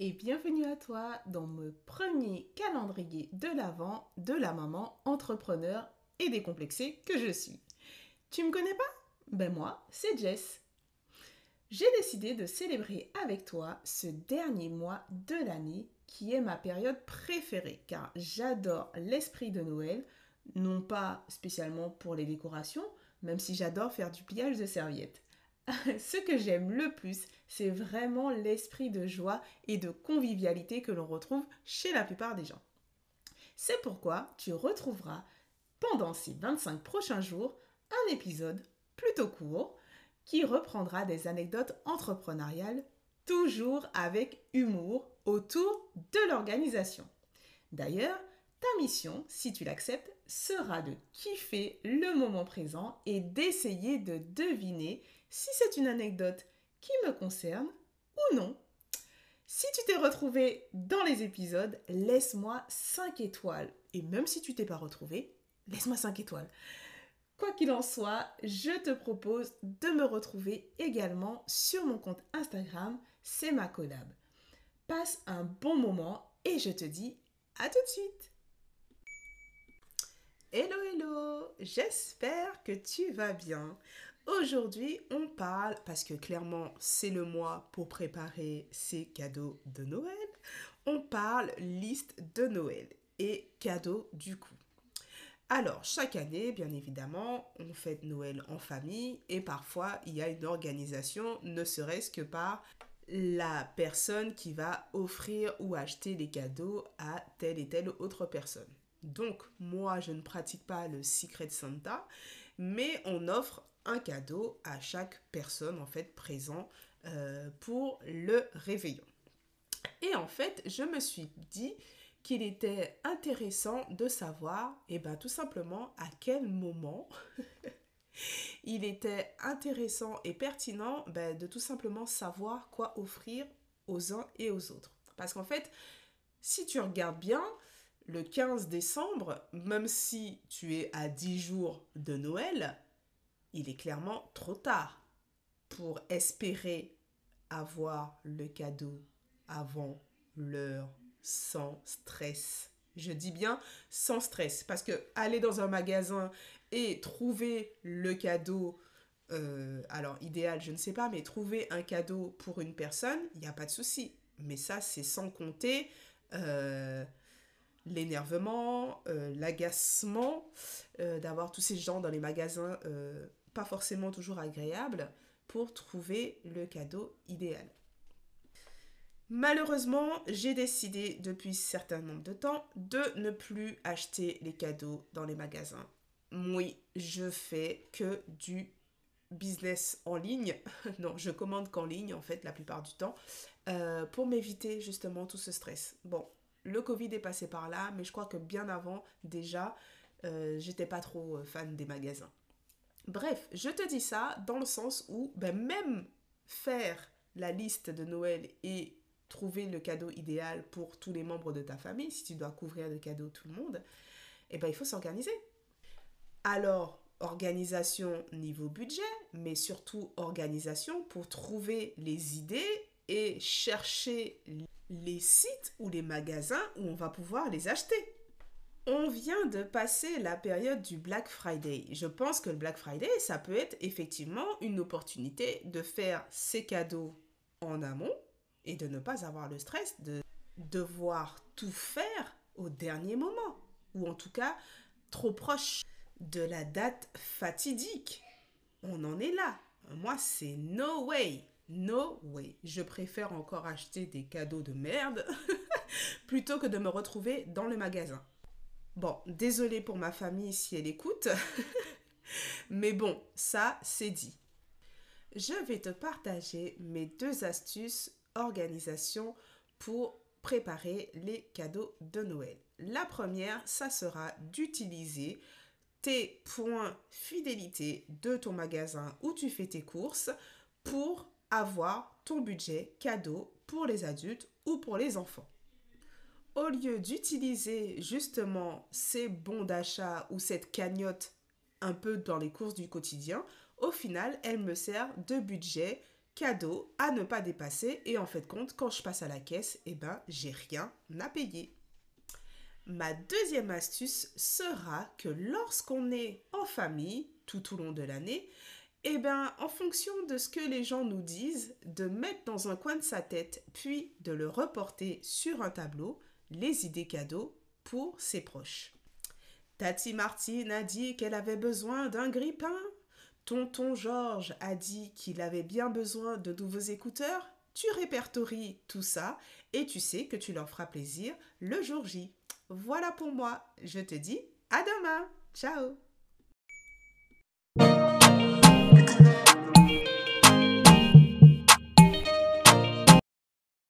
et bienvenue à toi dans le premier calendrier de l'Avent de la maman entrepreneur et décomplexée que je suis. Tu me connais pas? Ben moi, c'est Jess. J'ai décidé de célébrer avec toi ce dernier mois de l'année qui est ma période préférée car j'adore l'esprit de Noël, non pas spécialement pour les décorations, même si j'adore faire du pliage de serviettes. Ce que j'aime le plus, c'est vraiment l'esprit de joie et de convivialité que l'on retrouve chez la plupart des gens. C'est pourquoi tu retrouveras pendant ces 25 prochains jours un épisode plutôt court qui reprendra des anecdotes entrepreneuriales, toujours avec humour, autour de l'organisation. D'ailleurs, ta mission, si tu l'acceptes, sera de kiffer le moment présent et d'essayer de deviner si c'est une anecdote qui me concerne ou non. Si tu t'es retrouvé dans les épisodes, laisse-moi 5 étoiles. Et même si tu t'es pas retrouvé, laisse-moi 5 étoiles. Quoi qu'il en soit, je te propose de me retrouver également sur mon compte Instagram, c'est ma collab. Passe un bon moment et je te dis à tout de suite. Hello hello, j'espère que tu vas bien. Aujourd'hui, on parle, parce que clairement c'est le mois pour préparer ses cadeaux de Noël, on parle liste de Noël et cadeaux du coup. Alors, chaque année, bien évidemment, on fête Noël en famille et parfois il y a une organisation, ne serait-ce que par la personne qui va offrir ou acheter les cadeaux à telle et telle autre personne. Donc, moi, je ne pratique pas le Secret Santa, mais on offre un cadeau à chaque personne en fait présent euh, pour le réveillon. Et en fait, je me suis dit qu'il était intéressant de savoir, et eh ben tout simplement à quel moment il était intéressant et pertinent ben, de tout simplement savoir quoi offrir aux uns et aux autres. Parce qu'en fait, si tu regardes bien, le 15 décembre, même si tu es à 10 jours de Noël, il est clairement trop tard pour espérer avoir le cadeau avant l'heure sans stress. Je dis bien sans stress parce que aller dans un magasin et trouver le cadeau, euh, alors idéal, je ne sais pas, mais trouver un cadeau pour une personne, il n'y a pas de souci. Mais ça, c'est sans compter euh, l'énervement, euh, l'agacement d'avoir tous ces gens dans les magasins pas forcément toujours agréable pour trouver le cadeau idéal. Malheureusement, j'ai décidé depuis un certain nombre de temps de ne plus acheter les cadeaux dans les magasins. Oui, je fais que du business en ligne. non, je commande qu'en ligne en fait la plupart du temps euh, pour m'éviter justement tout ce stress. Bon, le Covid est passé par là, mais je crois que bien avant déjà, euh, j'étais pas trop euh, fan des magasins. Bref, je te dis ça dans le sens où ben, même faire la liste de Noël et trouver le cadeau idéal pour tous les membres de ta famille, si tu dois couvrir de cadeaux tout le monde, eh ben, il faut s'organiser. Alors, organisation niveau budget, mais surtout organisation pour trouver les idées et chercher les sites ou les magasins où on va pouvoir les acheter. On vient de passer la période du Black Friday. Je pense que le Black Friday, ça peut être effectivement une opportunité de faire ses cadeaux en amont et de ne pas avoir le stress de devoir tout faire au dernier moment, ou en tout cas trop proche de la date fatidique. On en est là. Moi, c'est no way. No way. Je préfère encore acheter des cadeaux de merde plutôt que de me retrouver dans le magasin. Bon, désolé pour ma famille si elle écoute, mais bon, ça, c'est dit. Je vais te partager mes deux astuces organisation pour préparer les cadeaux de Noël. La première, ça sera d'utiliser tes points fidélité de ton magasin où tu fais tes courses pour avoir ton budget cadeau pour les adultes ou pour les enfants. Au lieu d'utiliser justement ces bons d'achat ou cette cagnotte un peu dans les courses du quotidien, au final, elle me sert de budget cadeaux à ne pas dépasser et en fait compte, quand je passe à la caisse, eh ben, j'ai rien à payer. Ma deuxième astuce sera que lorsqu'on est en famille tout au long de l'année, eh bien, en fonction de ce que les gens nous disent, de mettre dans un coin de sa tête, puis de le reporter sur un tableau, les idées cadeaux pour ses proches. Tati Martine a dit qu'elle avait besoin d'un grippin. Tonton Georges a dit qu'il avait bien besoin de nouveaux écouteurs. Tu répertories tout ça et tu sais que tu leur feras plaisir le jour J. Voilà pour moi. Je te dis à demain. Ciao